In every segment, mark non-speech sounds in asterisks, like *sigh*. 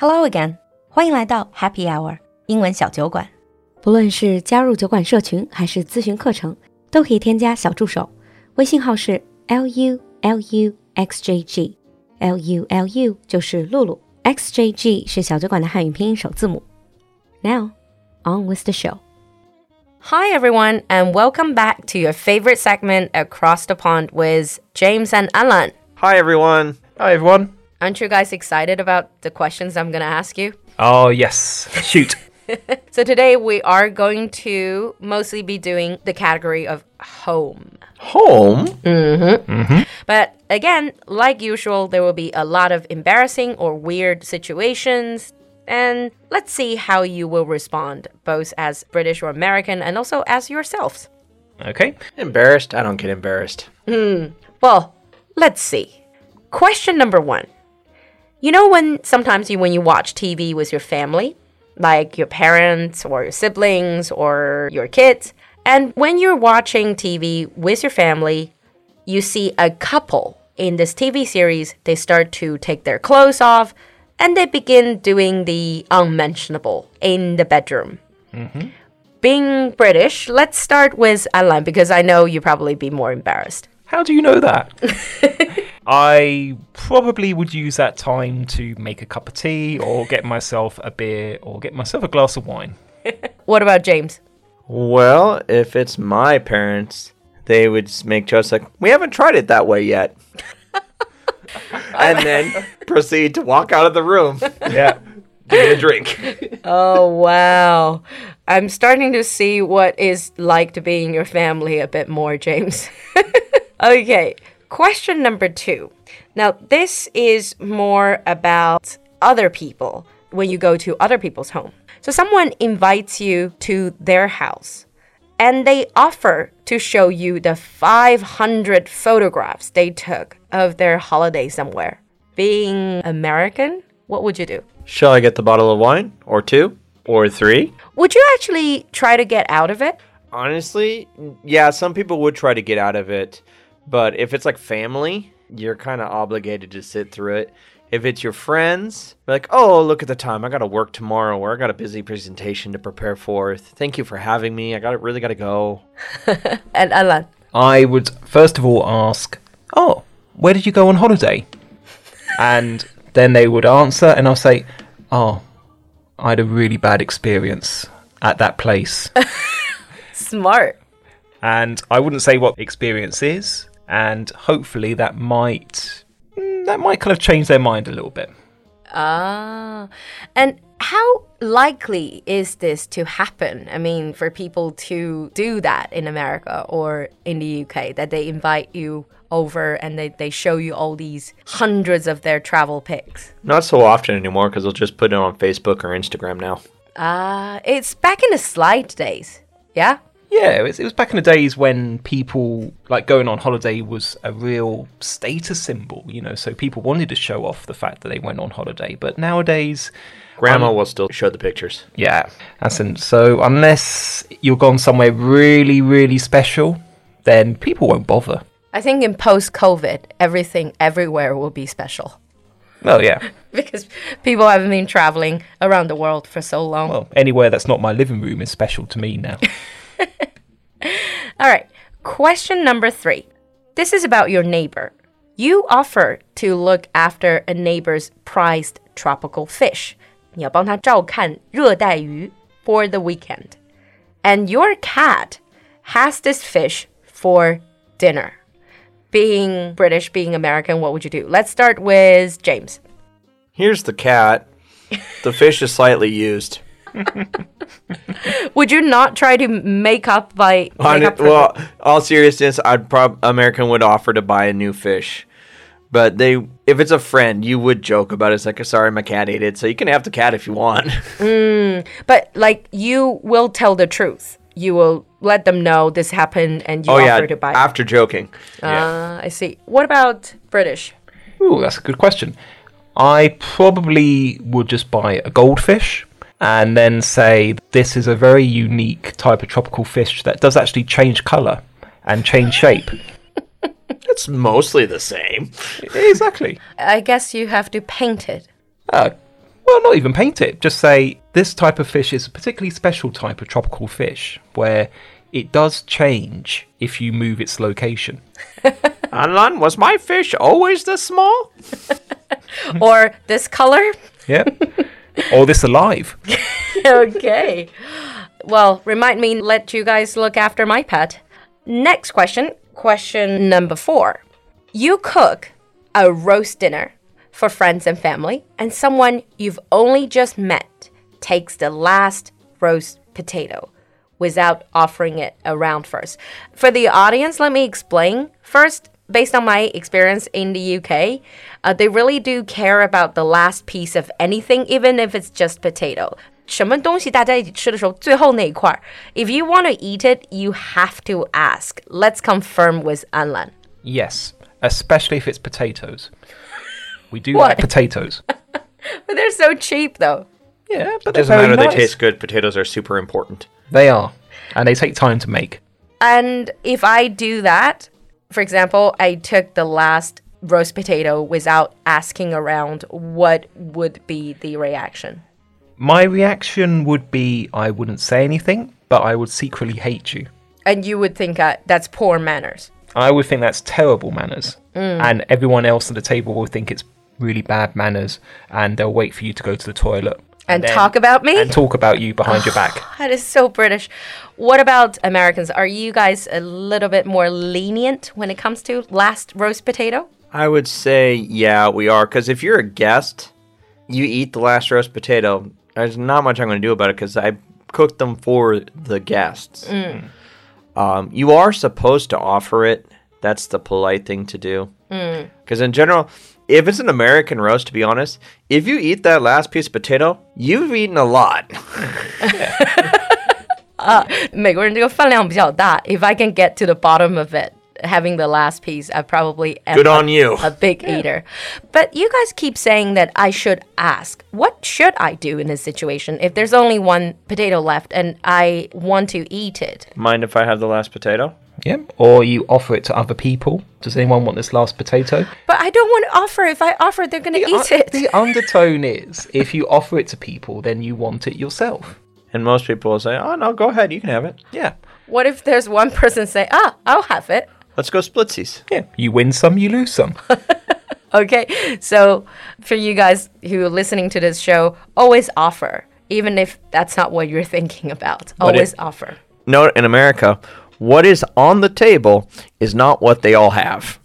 Hello again，欢迎来到 Happy Hour 英文小酒馆。不论是加入酒馆社群还是咨询课程，都可以添加小助手，微信号是 lulu xjg。lulu 就是露露，xjg 是小酒馆的汉语拼音首字母。Now on with the show. Hi, everyone, and welcome back to your favorite segment, Across the Pond with James and Anlan. Hi, everyone. Hi, everyone. Aren't you guys excited about the questions I'm going to ask you? Oh, yes. Shoot. *laughs* *laughs* So today we are going to mostly be doing the category of home. Home? Mm-hmm. But again, like usual, there will be a lot of embarrassing or weird situations. And let's see how you will respond, both as British or American and also as yourselves. Okay. Embarrassed? I don't get embarrassed. Well, let's see. Question number one. You know when sometimes you when you watch TV with your family, like your parents or your siblings or your kids, and when you're watching TV with your family, you see a couple in this TV series, they start to take their clothes off and they begin doing the unmentionable in the bedroom. Mm-hmm. Being British, let's start with Anlan because I know you probably be more embarrassed. How do you know that? *laughs* I probably would use that time to make a cup of tea or get myself a beer or get myself a glass of wine. *laughs* What about James? Well, if it's my parents, they would make jokes like, we haven't tried it that way yet. *laughs* and then proceed to walk out of the room, *laughs* Yeah. give me a drink. Oh, wow. I'm starting to see what is like to be in your family a bit more, James. okay, question number two. Now, this is more about other people when you go to other people's home. So, someone invites you to their house and they offer to show you the 500 photographs they took of their holiday somewhere. Being American, what would you do? Shall I get the bottle of wine? Or two? Or three? Would you actually try to get out of it? Honestly, yeah, some people would try to get out of it. But if it's like family, you're kind of obligated to sit through it. If it's your friends, like, oh, look at the time. I got to work tomorrow or I got a busy presentation to prepare for. Thank you for having me. I got to really got to go. *laughs* And Anlan, I would first of all ask, Oh, where did you go on holiday? *laughs* And then they would answer, and I'll say, Oh, I had a really bad experience at that place. *laughs* smart. and I wouldn't say what experience is, and hopefully that might mm, that might kind of change their mind a little bit. Ah. And how likely is this to happen? I mean, for people to do that in America or in the UK, that they invite you over and they, they show you all these hundreds of their travel pics. Not so often anymore because they'll just put it on Facebook or Instagram now. Ah, it's back in the slide days. Yeah? Yeah, it was, it was back in the days when people like going on holiday was a real status symbol, you know. So people wanted to show off the fact that they went on holiday. But nowadays, Grandma will still show the pictures. yeah, that's an, so unless you're gone somewhere really, really special, then people won't bother. I think in post COVID, everything everywhere will be special Well, yeah. *laughs* because people haven't been traveling around the world for so long. Well, anywhere that's not my living room is special to me now. *laughs* *laughs* All right. Question number three. This is about your neighbor. You offer to look after a neighbor's prized tropical fish. 你要帮他照看热带鱼 for the weekend. And your cat has this fish for dinner. Being British, being American, what would you do? Let's start with James. Here's the cat. The fish is slightly used. Would you not try to make up by On make up it, for well, all seriousness, I'd prob American would offer to buy a new fish, but they, if it's a friend, you would joke about it. It's like, sorry, my cat ate it, so you can have the cat if you want. *laughs* But like you will tell the truth. You will let them know this happened and you oh offer yeah, to buy. after joking. Uh, I see. What about British? Ooh, that's a good question. I probably would just buy a goldfish and then say this is a very unique type of tropical fish that does actually change colour and change shape. *laughs* It's mostly the same. exactly. I guess you have to paint it. Uh, Well, not even paint it. Just say this type of fish is a particularly special type of tropical fish where it does change if you move its location. *laughs* Anlan, was my fish always this small? *laughs* or this color? Yeah. Or this alive. *laughs* okay. Well, remind me, let you guys look after my pet. Next question, question number four. You cook a roast dinner for friends and family, and someone you've only just met takes the last roast potato without offering it around first. For the audience, let me explain. First, based on my experience in the UK, uh, they really do care about the last piece of anything, even if it's just potato. 什么东西大家一起吃的时候，最后那一块儿，if you want to eat it, you have to ask. Let's confirm with Anlan. Yes, especially if it's potatoes. We do What? like potatoes. *laughs* But they're so cheap, though. Yeah, but they're Doesn't very matter. nice. They taste good. Potatoes are super important. They are, and they take time to make. And if I do that, for example, I took the last roast potato without asking around, what would be the reaction? My reaction would be I wouldn't say anything, but I would secretly hate you. And you would think uh, that's poor manners. I would think that's terrible manners, and everyone else at the table will think it's really bad manners, and they'll wait for you to go to the toilet And then- talk about me? and talk about you behind your back. *sighs* That is so British. What about Americans? Are you guys a little bit more lenient when it comes to last roast potato? I would say, yeah, we are. Because if you're a guest, you eat the last roast potato. There's not much I'm going to do about it because I cooked them for the guests. Um, you are supposed to offer it. That's the polite thing to do. Because in general, if it's an American roast, to be honest, if you eat that last piece of potato, you've eaten a lot. *laughs* 美国人这个饭量比较大. If I can get to the bottom of it, having the last piece, I probably am Good a, on you. a big eater. But you guys keep saying that I should ask. What should I do in this situation if there's only one potato left and I want to eat it? Mind if I have the last potato? Yeah. Or you offer it to other people. Does anyone want this last potato? But I don't want to offer. If I offer, it, they're going to eat un- it. the undertone is if you offer it to people, then you want it yourself. And most people will say, oh, no, go ahead. You can have it. Yeah. What if there's one person say, "Ah, I'll have it." Let's go splitsies. Yeah. You win some, you lose some. *laughs* Okay, so for you guys who are listening to this show, always offer, even if that's not what you're thinking about. Always it- offer. Note in America, what is on the table is not what they all have.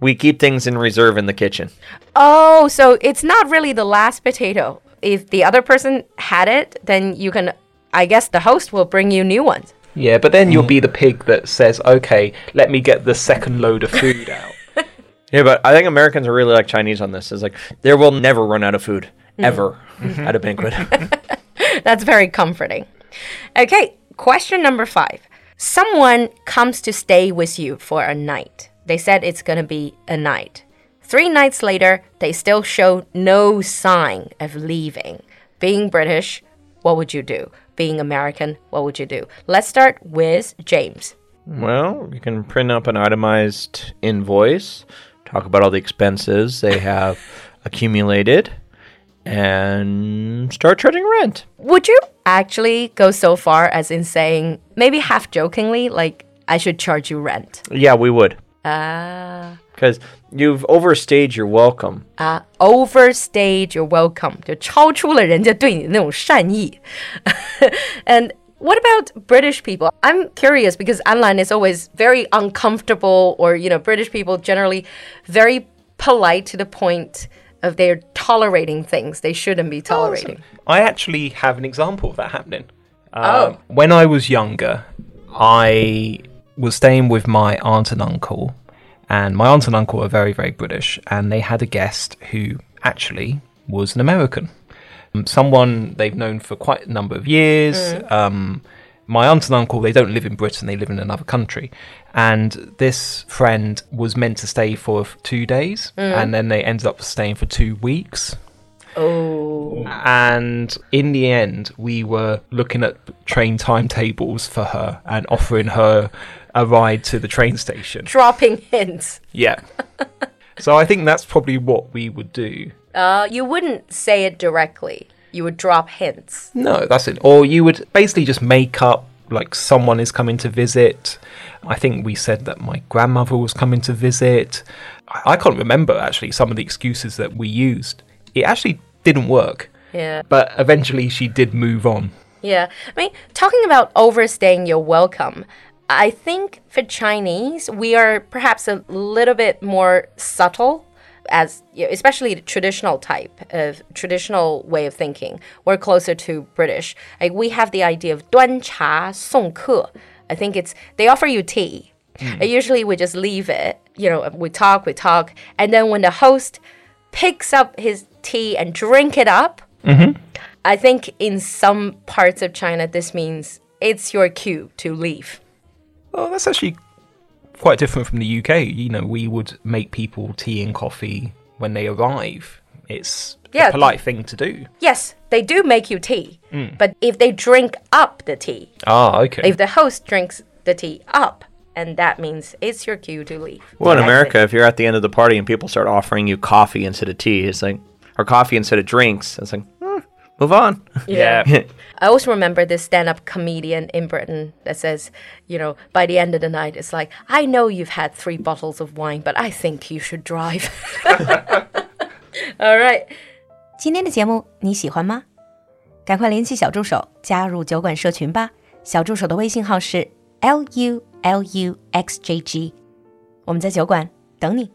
We keep things in reserve in the kitchen. Oh, so it's not really the last potato. If the other person had it, then you can. I guess the host will bring you new ones. yeah, but then you'll be the pig that says, okay, let me get the second load of food out. *laughs* Yeah, but I think Americans are really like Chinese on this. It's like there will never run out of food mm-hmm. ever at a banquet. *laughs* That's very comforting. Okay, question number five. Someone comes to stay with you for a night. They said it's going to be a night. Three nights later, they still show no sign of leaving. Being British, what would you do? Being American, what would you do? Let's start with James. well, you can print up an itemized invoice, talk about all the expenses they have *laughs* accumulated, and start charging rent. Would you actually go so far as in saying, maybe half jokingly, like, I should charge you rent? Yeah, we would. Ah. Because you've overstayed your welcome. uh, overstayed your welcome，*laughs* 就超出了人家对你的那种善意。and what about British people? I'm curious because Anlan is always very uncomfortable, or you know, British people generally very polite to the point of they're tolerating things they shouldn't be tolerating. I actually have an example of that happening. Oh. Um, When I was younger, I was staying with my aunt and uncle, and my aunt and uncle are very, very British, and they had a guest who actually was an American. Um, Someone they've known for quite a number of years. Um, my aunt and uncle, they don't live in Britain, they live in another country. And this friend was meant to stay for two days, and then they ended up staying for two weeks. Oh, And in the end, we were looking at train timetables for her and offering her a ride to the train station. dropping hints. Yeah. *laughs* so I think that's probably what we would do. Uh, you wouldn't say it directly. You would drop hints. No, that's it. Or you would basically just make up like someone is coming to visit. I think we said that my grandmother was coming to visit. I I can't remember actually some of the excuses that we used. It actually didn't work. Yeah. But eventually she did move on. Yeah. I mean, talking about overstaying your welcome, I think for Chinese, we are perhaps a little bit more subtle as you know, especially the traditional type of traditional way of thinking. We're closer to British. Like we have the idea of 端茶送客. I think it's they offer you tea. And usually we just leave it. You know, we talk, we talk, and then when the host picks up his tea and drink it up, I think in some parts of China this means it's your cue to leave. Oh, that's actually quite different from the UK. You know, we would make people tea and coffee when they arrive. It's Yeah. a polite thing to do. Yes, they do make you tea, but if they drink up the tea, Ah, okay. if the host drinks the tea up, and that means it's your cue to leave. Well, in That's it. America, if you're at the end of the party and people start offering you coffee instead of tea, it's like, or coffee instead of drinks, it's like, move on. yeah. *laughs* I also remember this stand-up comedian in Britain that says, you know, by the end of the night, it's like, I know you've had three bottles of wine, but I think you should drive. *laughs* All right. 今天的节目你喜欢吗？赶快联系小助手加入酒馆社群吧。小助手的微信号是 l u l u x j g，我们在酒馆等你。